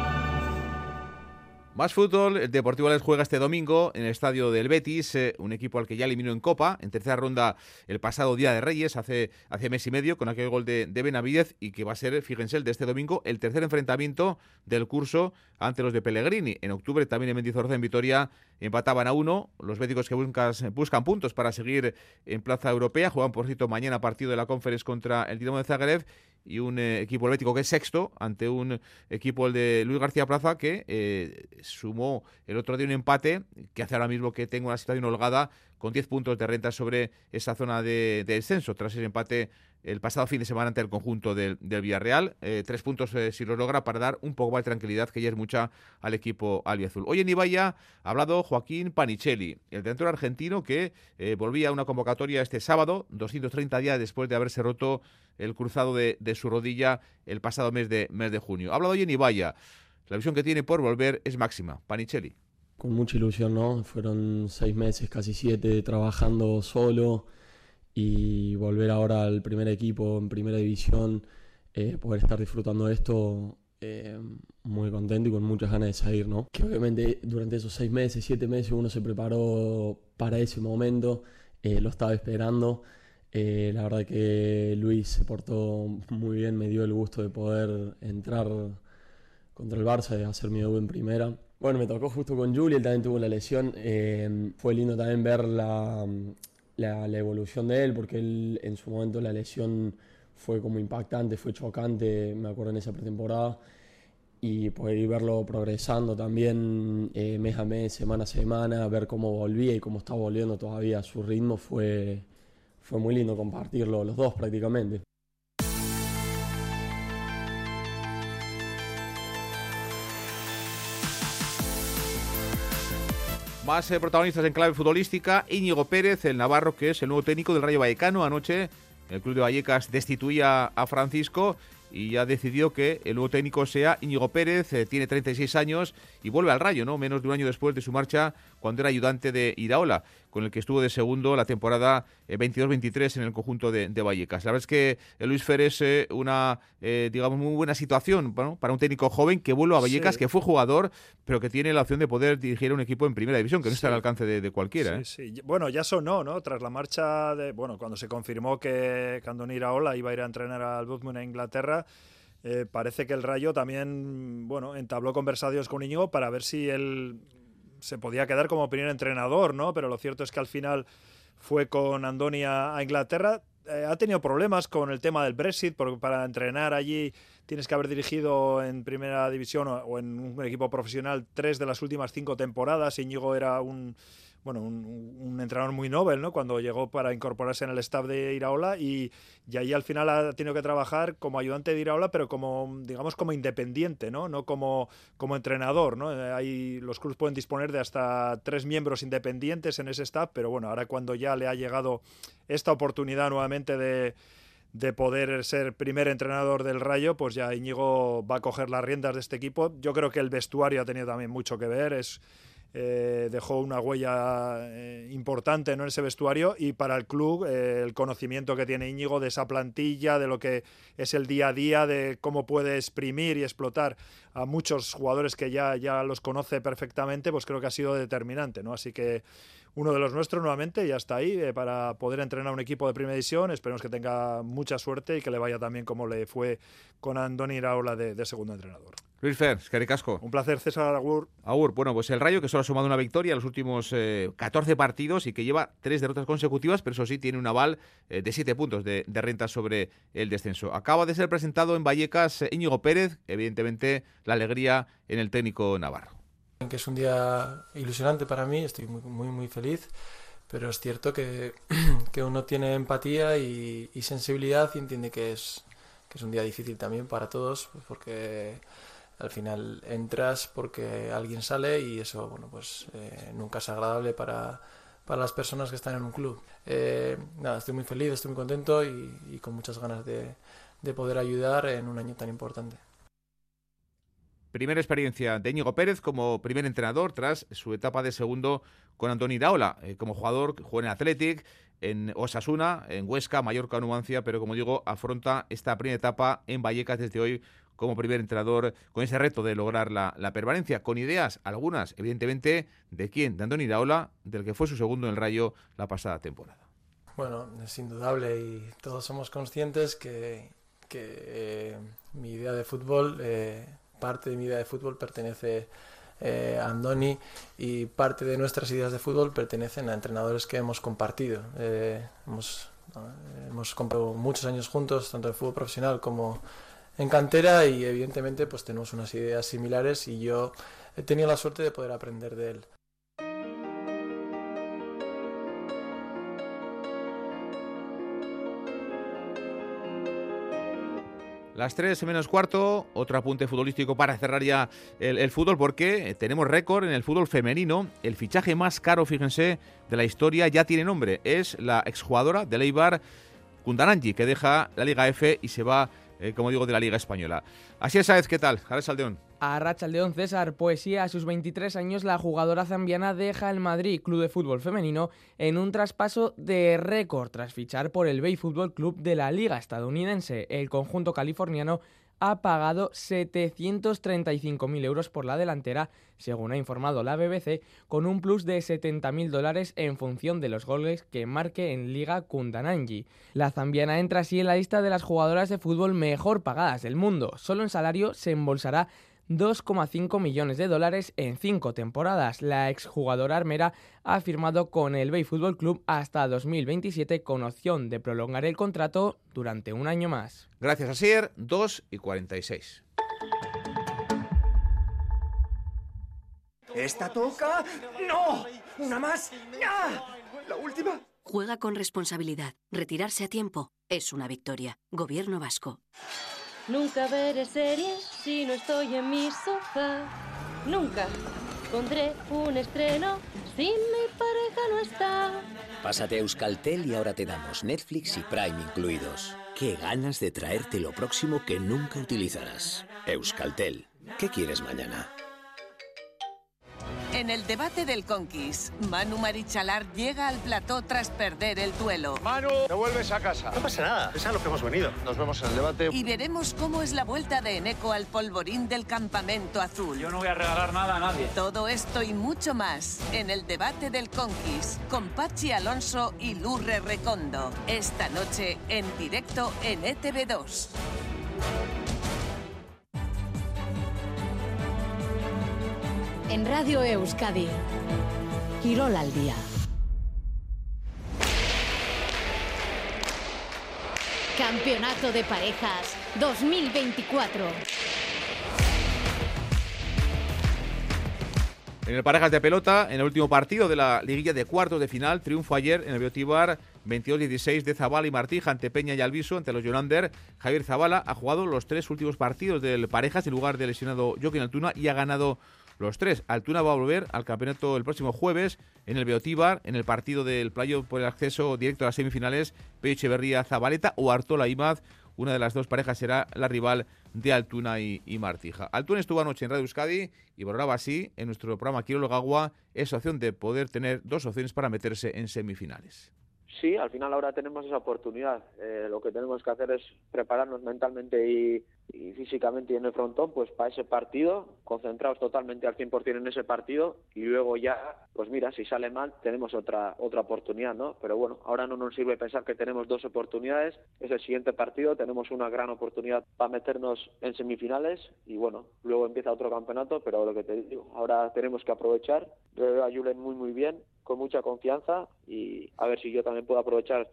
Más fútbol, el Deportivo Les juega este domingo en el estadio del Betis, eh, un equipo al que ya eliminó en Copa, en tercera ronda el pasado Día de Reyes, hace, hace mes y medio, con aquel gol de, de Benavidez, y que va a ser, fíjense, el de este domingo, el tercer enfrentamiento del curso ante los de Pellegrini. En octubre también en Mendizorroza, en Vitoria, empataban a uno. Los béticos que buscan, buscan puntos para seguir en plaza europea, juegan, por cierto, mañana partido de la Conference contra el Dinamo de Zagreb, y un eh, equipo helvético que es sexto ante un equipo el de Luis García Plaza que eh, sumó el otro día un empate que hace ahora mismo que tenga una situación holgada con 10 puntos de renta sobre esa zona de, de descenso tras el empate el pasado fin de semana ante el conjunto del, del Villarreal. Eh, tres puntos eh, si lo logra para dar un poco más de tranquilidad, que ya es mucha al equipo albiazul. Hoy en Ibaya ha hablado Joaquín Panichelli, el delantero argentino que eh, volvía a una convocatoria este sábado, 230 días después de haberse roto el cruzado de, de su rodilla el pasado mes de, mes de junio. Ha hablado hoy en Ibaya. La visión que tiene por volver es máxima. Panichelli. Con mucha ilusión, ¿no? Fueron seis meses, casi siete, trabajando solo y volver ahora al primer equipo en primera división, eh, poder estar disfrutando de esto, eh, muy contento y con muchas ganas de salir, ¿no? Que obviamente durante esos seis meses, siete meses uno se preparó para ese momento, eh, lo estaba esperando. La verdad que Luis se portó muy bien, me dio el gusto de poder entrar contra el Barça, de hacer mi debut en primera. Bueno, me tocó justo con Juli, él también tuvo la lesión. Fue lindo también ver la, la, la, evolución de él, porque él en su momento la lesión fue como impactante, fue chocante, me acuerdo en esa pretemporada. Y poder ir verlo progresando también eh, mes a mes, semana a semana, ver cómo volvía y cómo está volviendo todavía a su ritmo, fue, fue muy lindo compartirlo los dos prácticamente. Más eh, protagonistas en clave futbolística, Íñigo Pérez, el navarro que es el nuevo técnico del Rayo Vallecano. Anoche el club de Vallecas destituía a Francisco y ya decidió que el nuevo técnico sea Íñigo Pérez, eh, tiene 36 años y vuelve al Rayo, ¿no? Menos de un año después de su marcha cuando era ayudante de Iraola, con el que estuvo de segundo la temporada eh, 22-23 en el conjunto de, de, Vallecas. La verdad es que eh, Luis Fer es eh, una, digamos, muy buena situación ¿no? para un técnico joven que vuelve a Vallecas, sí. que fue jugador, pero que tiene la opción de poder dirigir a un equipo en primera división, que no sí. está al alcance de, de cualquiera. Sí, Bueno, ya sonó, ¿no? Tras la marcha de, bueno, cuando se confirmó que Andoni Iraola iba a ir a entrenar al Bournemouth en Inglaterra, eh, parece que el Rayo también, bueno, entabló conversaciones con Íñigo para ver si él se podía quedar como primer entrenador, ¿no? Pero lo cierto es que al final fue con Andoni a, Inglaterra. Eh, ha tenido problemas con el tema del Brexit, porque para entrenar allí tienes que haber dirigido en primera división o, o en un equipo profesional tres de las últimas cinco temporadas. Íñigo era un bueno, un, un, entrenador muy novel, ¿no? Cuando llegó para incorporarse en el staff de Iraola y, y ahí al final ha tenido que trabajar como ayudante de Iraola, pero como, digamos, como independiente, ¿no? No como, como entrenador, ¿no? Ahí los clubes pueden disponer de hasta tres miembros independientes en ese staff, pero bueno, ahora cuando ya le ha llegado esta oportunidad nuevamente de de poder ser primer entrenador del Rayo, pues ya Íñigo va a coger las riendas de este equipo. Yo creo que el vestuario ha tenido también mucho que ver, es eh, dejó una huella eh, importante ¿no? en ese vestuario y para el club eh, el conocimiento que tiene Íñigo de esa plantilla, de lo que es el día a día, de cómo puede exprimir y explotar a muchos jugadores que ya, ya los conoce perfectamente, pues creo que ha sido determinante. ¿no? Así que uno de los nuestros nuevamente ya está ahí eh, para poder entrenar un equipo de primera división. Esperemos que tenga mucha suerte y que le vaya también como le fue con Andoni Iraola de, de segundo entrenador. Luis Fer, Casco. Un placer, César Agur. Agur, bueno, pues el Rayo que solo ha sumado una victoria en los últimos eh, 14 partidos y que lleva tres derrotas consecutivas, pero eso sí tiene un aval eh, de 7 puntos de, de, renta sobre el descenso. Acaba de ser presentado en Vallecas eh, Íñigo Pérez, evidentemente la alegría en el técnico navarro. Que es un día ilusionante para mí, estoy muy, muy, muy feliz, pero es cierto que, que uno tiene empatía y, y sensibilidad y entiende que es que es un día difícil también para todos, pues porque al final entras porque alguien sale y eso, bueno, pues eh, nunca es agradable para, para las personas que están en un club. Eh, nada, estoy muy feliz, estoy muy contento y, con muchas ganas de, de poder ayudar en un año tan importante. Primera experiencia de Íñigo Pérez como primer entrenador tras su etapa de segundo con Antoni Daola. Eh, como jugador, jugó en Athletic, en Osasuna, en Huesca, Mallorca, Numancia, pero como digo, afronta esta primera etapa en Vallecas desde hoy como primer entrenador con ese reto de lograr la, permanencia, con ideas, algunas, evidentemente, de quién, de Antoni Daola, del que fue su segundo en el Rayo la pasada temporada. Bueno, es indudable y todos somos conscientes que, eh, mi idea de fútbol eh, parte de mi idea de fútbol pertenece eh, a Andoni y parte de nuestras ideas de fútbol pertenecen a entrenadores que hemos compartido. Eh, hemos, hemos comprado muchos años juntos, tanto en fútbol profesional como en cantera y evidentemente pues tenemos unas ideas similares y yo he tenido la suerte de poder aprender de él. Las 3 menos cuarto, otro apunte futbolístico para cerrar ya el, fútbol, porque tenemos récord en el fútbol femenino. El fichaje más caro, fíjense, de la historia ya tiene nombre. Es la exjugadora de Leibar, Kundananji, que deja la Liga F y se va eh, como digo, de la Liga Española. Así es, ¿sabes qué tal? Jara Saldeón. A Rachaldeón César, poesía, a sus 23 años la jugadora zambiana deja el Madrid Club de Fútbol Femenino en un traspaso de récord tras fichar por el Bay Fútbol Club de la Liga estadounidense. El conjunto californiano ha pagado 735.000 euros por la delantera, según ha informado la BBC, con un plus de 70.000 dólares en función de los goles que marque en Liga Kundananji. La zambiana entra así en la lista de las jugadoras de fútbol mejor pagadas del mundo. Solo en salario se embolsará 2,5 millones de dólares en cinco temporadas. La exjugadora armera ha firmado con el Bay Football Club hasta 2027 con opción de prolongar el contrato durante un año más. Gracias, Asier. 2 y 46. ¿Esta toca? ¡No! ¿Una más? ¡Ya! ¿La última? Juega con responsabilidad. Retirarse a tiempo es una victoria. Gobierno vasco. Nunca veré series si no estoy en mi sofá. Nunca pondré un estreno si mi pareja no está. Pásate a Euskaltel y ahora te damos Netflix y Prime incluidos. Qué ganas de traerte lo próximo que nunca utilizarás. Euskaltel. ¿Qué quieres mañana? En el debate del Conquist, Manu Marichalar llega al plató tras perder el duelo. Manu, te vuelves a casa. No pasa nada, es a lo que hemos venido. Nos vemos en el debate. Y veremos cómo es la vuelta de Eneco al polvorín del campamento azul. Yo no voy a regalar nada a nadie. Todo esto y mucho más en el debate del Conquist con Pachi Alonso y Lurre Recondo. Esta noche en directo en ETV2. En Radio Euskadi, Quirol al día. Campeonato de Parejas 2024. En el Parejas de Pelota, en el último partido de la liguilla de cuartos de final, triunfo ayer en el Biotibar 22-16 de Zabala y Martija ante Peña y Alviso, ante los Yolander. Javier Zabala ha jugado los tres últimos partidos del Parejas en lugar del lesionado Joaquín Altuna y ha ganado los tres. Altuna va a volver al campeonato el próximo jueves en el Beotíbar, en el partido del playo por el acceso directo a las semifinales, Peyo Echeverría Zabaleta o Artola Imaz. Una de las dos parejas será la rival de Altuna y, Martija. Altuna estuvo anoche en Radio Euskadi y valoraba así en nuestro programa Quiero Agua esa opción de poder tener dos opciones para meterse en semifinales. Sí, al final ahora tenemos esa oportunidad. Eh, lo que tenemos que hacer es prepararnos mentalmente y, físicamente y en el frontón pues para ese partido, concentrados totalmente al 100% en ese partido y luego ya, pues mira, si sale mal tenemos otra otra oportunidad, ¿no? Pero bueno, ahora no nos sirve pensar que tenemos dos oportunidades, es el siguiente partido, tenemos una gran oportunidad para meternos en semifinales y bueno, luego empieza otro campeonato, pero lo que te digo, ahora tenemos que aprovechar. Yo veo a Julen muy muy bien, con mucha confianza y a ver si yo también puedo aprovechar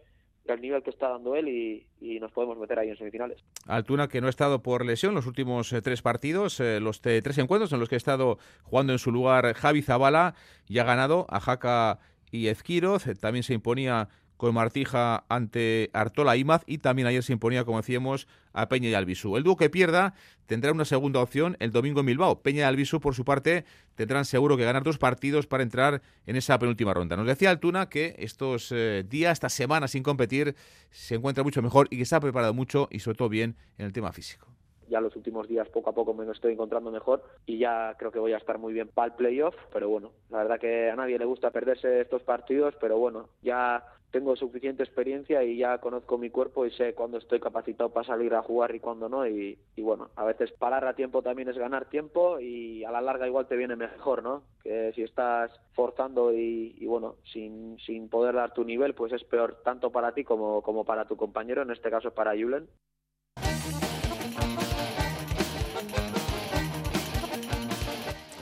el nivel que está dando él y, nos podemos meter ahí en semifinales. Altuna que no ha estado por lesión los últimos eh, tres partidos, eh, los tres encuentros en los que ha estado jugando en su lugar Javi Zabala y ha ganado a Jaca y Ezquiroz, eh, también se imponía con Martija ante Artola Imaz y también ayer se imponía, como decíamos, a Peña y Albisu. El dúo que pierda tendrá una segunda opción el domingo en Bilbao. Peña y Albisu, por su parte, tendrán seguro que ganar dos partidos para entrar en esa penúltima ronda. Nos decía Altuna que estos eh, días, estas semanas sin competir, se encuentra mucho mejor y que se ha preparado mucho y sobre todo bien en el tema físico ya los últimos días poco a poco me lo estoy encontrando mejor y ya creo que voy a estar muy bien para el playoff, pero bueno, la verdad que a nadie le gusta perderse estos partidos, pero bueno, ya tengo suficiente experiencia y ya conozco mi cuerpo y sé cuándo estoy capacitado para salir a jugar y cuándo no y, bueno, a veces parar a tiempo también es ganar tiempo y a la larga igual te viene mejor, ¿no? Que si estás forzando y, bueno, sin, sin poder dar tu nivel, pues es peor tanto para ti como, como para tu compañero, en este caso para Julen.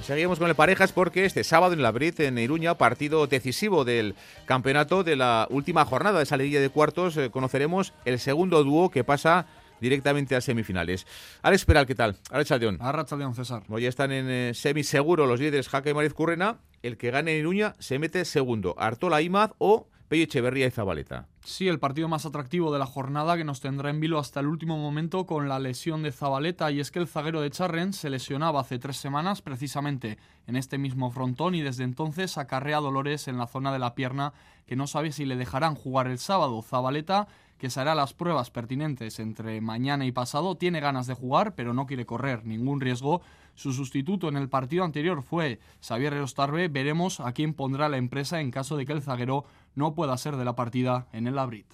Seguimos con el parejas porque este sábado en la Brit, en Iruña, partido decisivo del campeonato de la última jornada de esa liguilla de cuartos, eh, conoceremos el segundo dúo que pasa directamente a semifinales. Alex Peral, ¿qué tal? Alex Aldeón. Aldeón, César. Hoy están en eh, semi seguro los líderes Jaca y Mariz Currena. El que gane en Iruña se mete segundo. Artola Imaz o Pello Echeverría y Zabaleta. Sí, el partido más atractivo de la jornada que nos tendrá en vilo hasta el último momento con la lesión de Zabaleta y es que el zaguero de Charren se lesionaba hace tres semanas precisamente en este mismo frontón y desde entonces acarrea dolores en la zona de la pierna que no sabe si le dejarán jugar el sábado. Zabaleta que se hará las pruebas pertinentes entre mañana y pasado, tiene ganas de jugar, pero no quiere correr ningún riesgo. Su sustituto en el partido anterior fue Xavier Rostarbe. Veremos a quién pondrá la empresa en caso de que el zaguero no pueda ser de la partida en el Labrit.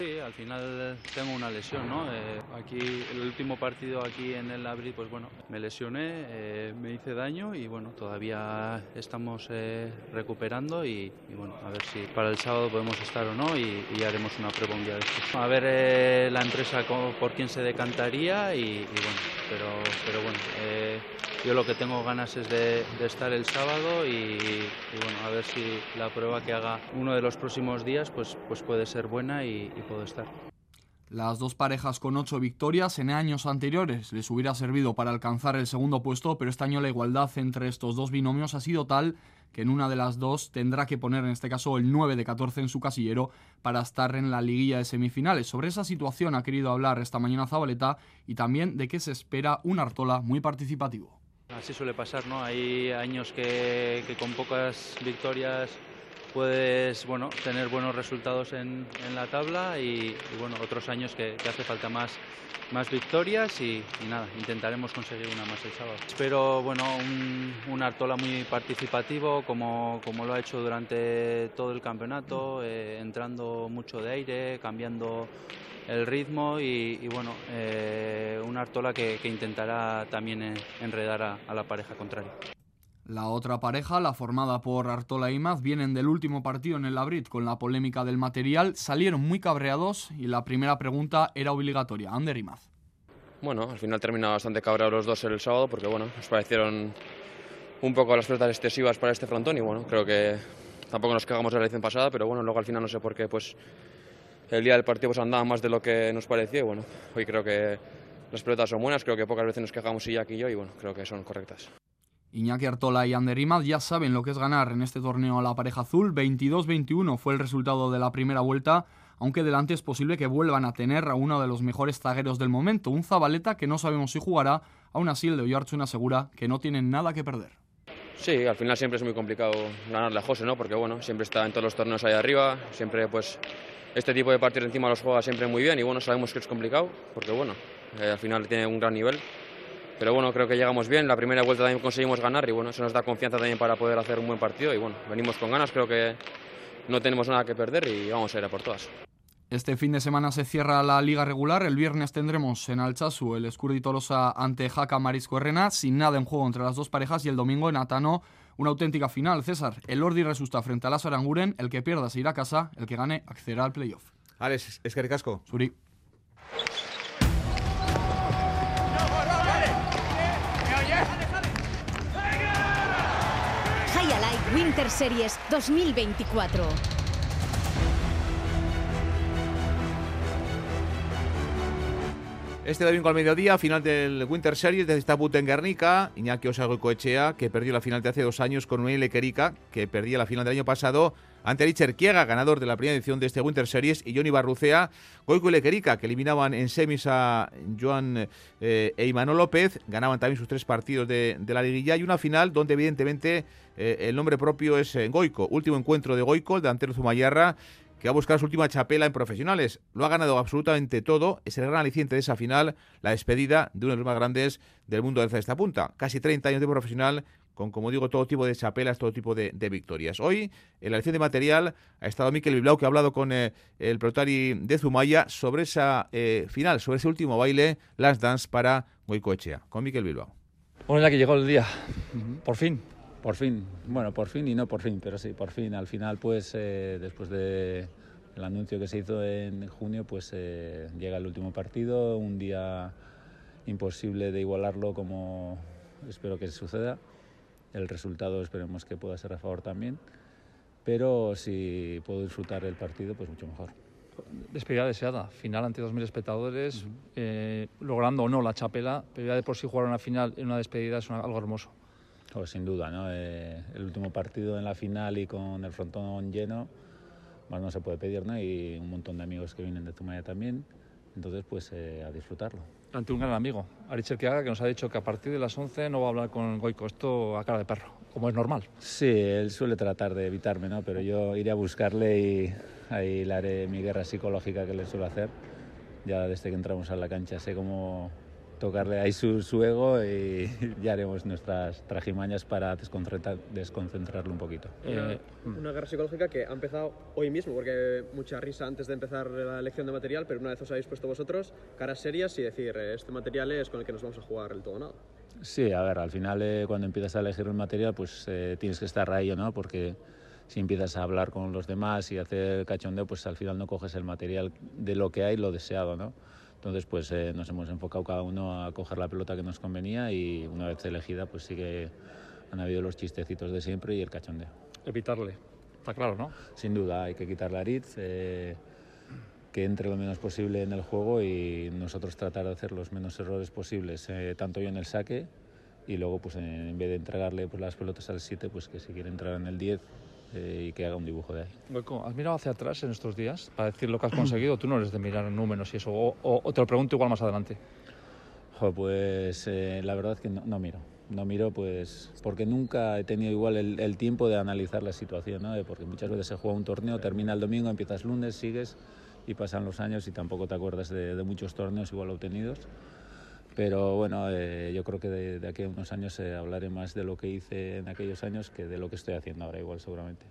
Sí, al final tengo una lesión, ¿no? Eh, aquí, el último partido aquí en el Abril, pues bueno, me lesioné, eh, me hice daño y bueno, todavía estamos eh, recuperando y, bueno, a ver si para el sábado podemos estar o no y, haremos una prueba un día después. A ver la empresa por quién se decantaría y, bueno, pero, pero bueno, yo lo que tengo ganas es de, estar el sábado y, bueno, a ver si la prueba que haga uno de los próximos días pues, pues puede ser buena y, puedo estar. Las dos parejas con ocho victorias en años anteriores les hubiera servido para alcanzar el segundo puesto, pero este año la igualdad entre estos dos binomios ha sido tal que en una de las dos tendrá que poner en este caso el 9 de 14 en su casillero para estar en la liguilla de semifinales. Sobre esa situación ha querido hablar esta mañana Zabaleta y también de que se espera un Artola muy participativo. Así suele pasar, ¿no? Hay años que, con pocas victorias puedes bueno, tener buenos resultados en, la tabla y, bueno, otros años que, hace falta más, más victorias y, nada, intentaremos conseguir una más el sábado. Espero bueno, un, Artola muy participativo como, como, lo ha hecho durante todo el campeonato, eh, entrando mucho de aire, cambiando el ritmo y, bueno, eh, una Artola que, intentará también enredar a, la pareja contraria. La otra pareja, la formada por Artola y Maz, vienen del último partido en el Labrit con la polémica del material, salieron muy cabreados y la primera pregunta era obligatoria. Ander y Maz. Bueno, al final terminaron bastante cabreados los dos el sábado porque bueno, nos parecieron un poco las pelotas excesivas para este frontón y bueno, creo que tampoco nos cagamos de la edición pasada, pero bueno, luego al final no sé por qué pues el día del partido pues andaba más de lo que nos parecía y bueno, hoy creo que las pelotas son buenas, creo que pocas veces nos quejamos Iñaki y yo y bueno, creo que son correctas. Iñaki Artola y Ander Imaz ya saben lo que es ganar en este torneo a la pareja azul. 22-21 fue el resultado de la primera vuelta, aunque delante es posible que vuelvan a tener a uno de los mejores zagueros del momento, un Zabaleta que no sabemos si jugará, aún así el de Oyarchun asegura que no tienen nada que perder. Sí, al final siempre es muy complicado ganarle a José, ¿no? Porque bueno, siempre está en todos los torneos ahí arriba, siempre pues este tipo de partidos encima los juega siempre muy bien y bueno, sabemos que es complicado porque bueno, eh, al final tiene un gran nivel. Pero bueno, creo que llegamos bien. La primera vuelta también conseguimos ganar y bueno, eso nos da confianza también para poder hacer un buen partido y bueno, venimos con ganas, creo que no tenemos nada que perder y vamos a ir a por todas. Este fin de semana se cierra la liga regular. El viernes tendremos en Alchazu el Escurdi Tolosa ante Jaca Marisco Herrena, sin nada en juego entre las dos parejas. Y el domingo en Atano, una auténtica final. César, el Ordi resulta frente a la Saranguren. El que pierda se irá a casa, el que gane accederá al playoff. Alex, es que casco. Suri. High Winter Series 2024. Este domingo al mediodía, final del Winter Series desde Stabut en Guernica, Iñaki Osago Coechea, que perdió la final de hace dos años con Unai Lequerica, que perdía la final del año pasado ante Richard Kiega, ganador de la primera edición de este Winter Series, y Johnny Barrucea, Goico y Lequerica, que eliminaban en semis a Joan eh, e Imanol López, ganaban también sus tres partidos de, la liguilla, y una final donde evidentemente eh, el nombre propio es eh, Goico. Último encuentro de Goico, el delantero Zumayarra, que va a buscar su última chapela en profesionales. Lo ha ganado absolutamente todo. Es el gran aliciente de esa final, la despedida de uno de los más grandes del mundo del esta punta. Casi 30 años de profesional, con, como digo, todo tipo de chapelas, todo tipo de, victorias. Hoy, en la lección de material, ha estado Miquel Bilbao, que ha hablado con eh, el protari de Zumaya sobre esa eh, final, sobre ese último baile, Last Dance para Goicoechea. Con Miquel Bilbao. Bueno, ya que llegó el día, por fin, por fin. Bueno, por fin y no por fin, pero sí, por fin. Al final, pues, eh, después de el anuncio que se hizo en junio, pues llega el último partido, un día imposible de igualarlo como espero que suceda el resultado esperemos que pueda ser a favor también, pero si puedo disfrutar el partido, pues mucho mejor. Despedida deseada, final ante 2.000 espectadores, eh, logrando o no la chapela, pero ya de por sí jugar una final en una despedida es algo hermoso. Pues sin duda, ¿no? Eh, el último partido en la final y con el frontón lleno, más no se puede pedir, ¿no? Y un montón de amigos que vienen de Zumaya también, entonces pues eh, a disfrutarlo ante un gran amigo, Arichel Keaga, que nos ha dicho que a partir de las 11 no va a hablar con Goico, esto a cara de perro, como es normal. Sí, él suele tratar de evitarme, ¿no? pero yo iré a buscarle y ahí le haré mi guerra psicológica que le suelo hacer. Ya desde que entramos a la cancha sé cómo tocarle ahí su, su ego y ya haremos nuestras trajimañas para desconcentrarlo un poquito. Eh, una guerra psicológica que ha empezado hoy mismo, porque mucha risa antes de empezar la elección de material, pero una vez os habéis puesto vosotros caras serias y decir, eh, este material es con el que nos vamos a jugar el todo nada. Sí, a ver, al final eh, cuando empiezas a elegir un material, pues tienes que estar ahí, ¿no? Porque si empiezas a hablar con los demás y hacer cachondeo, pues al final no coges el material de lo que hay, lo deseado, ¿no? Entonces, pues eh, nos hemos enfocado cada uno a coger la pelota que nos convenía y una vez elegida, pues sí que han habido los chistecitos de siempre y el cachondeo. Evitarle, está claro, ¿no? Sin duda, hay que quitarle a Aritz, eh, que entre lo menos posible en el juego y nosotros tratar de hacer los menos errores posibles, eh, tanto yo en el saque y luego, pues en vez de entregarle pues, las pelotas al 7, pues que si quiere entrar en el 10, eh, y que haga un dibujo de ahí. ¿Has mirado hacia atrás en estos días para decir lo que has conseguido? Tú no eres de mirar números y eso, o, te lo pregunto igual más adelante. pues eh, la verdad es que no, miro. No miro pues porque nunca he tenido igual el, tiempo de analizar la situación, ¿no? porque muchas veces se juega un torneo, termina el domingo, empiezas lunes, sigues y pasan los años y tampoco te acuerdas de, muchos torneos igual obtenidos. Pero bueno, eh, yo creo que de, aquí a unos años eh, hablaré más de lo que hice en aquellos años que de lo que estoy haciendo ahora igual seguramente.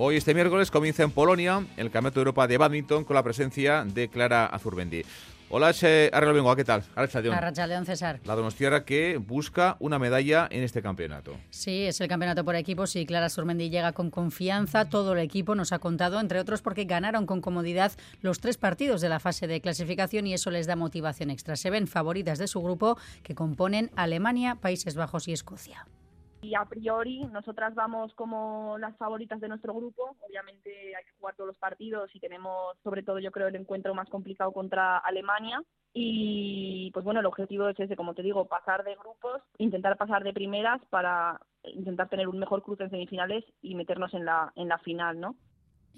Hoy, este miércoles, comienza en Polonia el Campeonato de Europa de Badminton con la presencia de Clara Azurbendi. Hola, Arrelo ¿qué tal? Arrachaldeón, César. La Donostiarra que busca una medalla en este campeonato. Sí, es el campeonato por equipos y Clara Surmendi llega con confianza. Todo el equipo nos ha contado, entre otros porque ganaron con comodidad los tres partidos de la fase de clasificación y eso les da motivación extra. Se ven favoritas de su grupo que componen Alemania, Países Bajos y Escocia y a priori nosotras vamos como las favoritas de nuestro grupo. Obviamente hay que jugar todos los partidos y tenemos sobre todo yo creo el encuentro más complicado contra Alemania. Y pues bueno, el objetivo es ese, como te digo, pasar de grupos, intentar pasar de primeras para intentar tener un mejor cruce en semifinales y meternos en la, en la final, ¿no?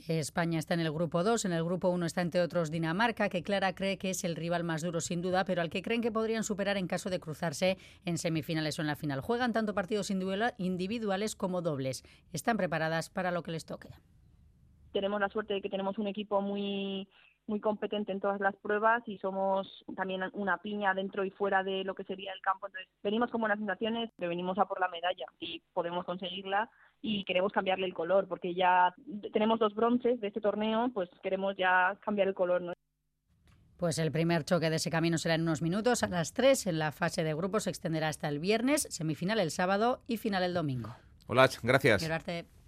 España está en el grupo 2, en el grupo 1 está entre otros Dinamarca, que Clara cree que es el rival más duro sin duda, pero al que creen que podrían superar en caso de cruzarse en semifinales o en la final. Juegan tanto partidos individuales como dobles. Están preparadas para lo que les toque. Tenemos la suerte de que tenemos un equipo muy muy competente en todas las pruebas y somos también una piña dentro y fuera de lo que sería el campo. Entonces, venimos con buenas sensaciones, pero venimos a por la medalla y podemos conseguirla y queremos cambiarle el color, porque ya tenemos dos bronces de este torneo, pues queremos ya cambiar el color. ¿no? Pues el primer choque de ese camino será en unos minutos. A las 3 en la fase de grupos se extenderá hasta el viernes, semifinal el sábado y final el domingo. Hola, gracias.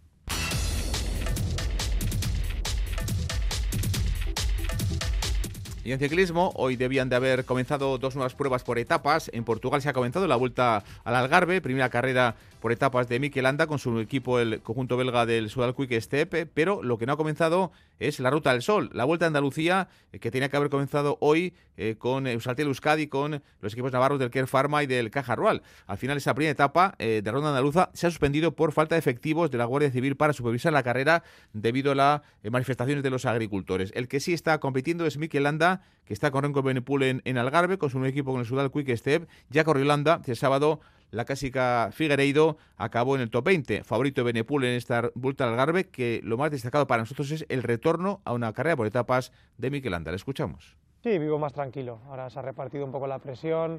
Y en ciclismo, hoy debían de haber comenzado dos nuevas pruebas por etapas. En Portugal se ha comenzado la vuelta al Algarve, primera carrera por etapas de Mikel Landa con su equipo, el conjunto belga del Sudal Quick Step, pero lo que no ha comenzado es la Ruta del Sol, la Vuelta a Andalucía, eh, que tenía que haber comenzado hoy eh, con Eusaltiel Euskadi, con los equipos navarros del Kerr Pharma y del Caja Rural. Al final, esa primera etapa eh, de Ronda Andaluza se ha suspendido por falta de efectivos de la Guardia Civil para supervisar la carrera debido a las manifestaciones de los agricultores. El que sí está compitiendo es Mikel Landa, que está con Renko Benepul en, Algarve, con su equipo con el Sudal Quick Step. Ya corrió Landa, el sábado la clásica Figueiredo acabó en el top 20. Favorito Benepul en esta vuelta al Algarve, que lo más destacado para nosotros es el retorno a una carrera por etapas de Mikel Landa. Le escuchamos. Sí, vivo más tranquilo. Ahora se ha repartido un poco la presión.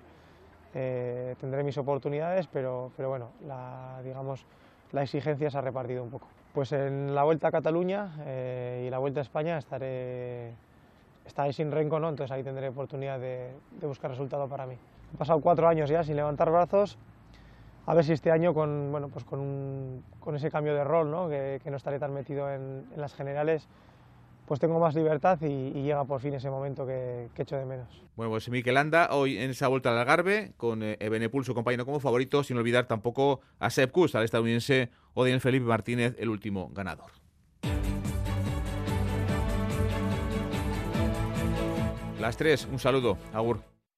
Eh, tendré mis oportunidades, pero, pero bueno, la, digamos, la exigencia se ha repartido un poco. Pues en la Vuelta a Cataluña eh, y la Vuelta a España estaré, estaré sin renco, ¿no? entonces ahí tendré oportunidad de, de buscar resultado para mí. He pasado cuatro años ya sin levantar brazos, a ver si este año con, bueno, pues con, con ese cambio de rol, ¿no? Que, no estaré tan metido en, en, las generales, pues tengo más libertad y, llega por fin ese momento que, que, echo de menos. Bueno, pues Miquel anda hoy en esa vuelta al Algarve con eh, su compañero como favorito, sin olvidar tampoco a Sepp Kuss, al estadounidense Odin Felipe Martínez, el último ganador. Las tres, un saludo, Agur.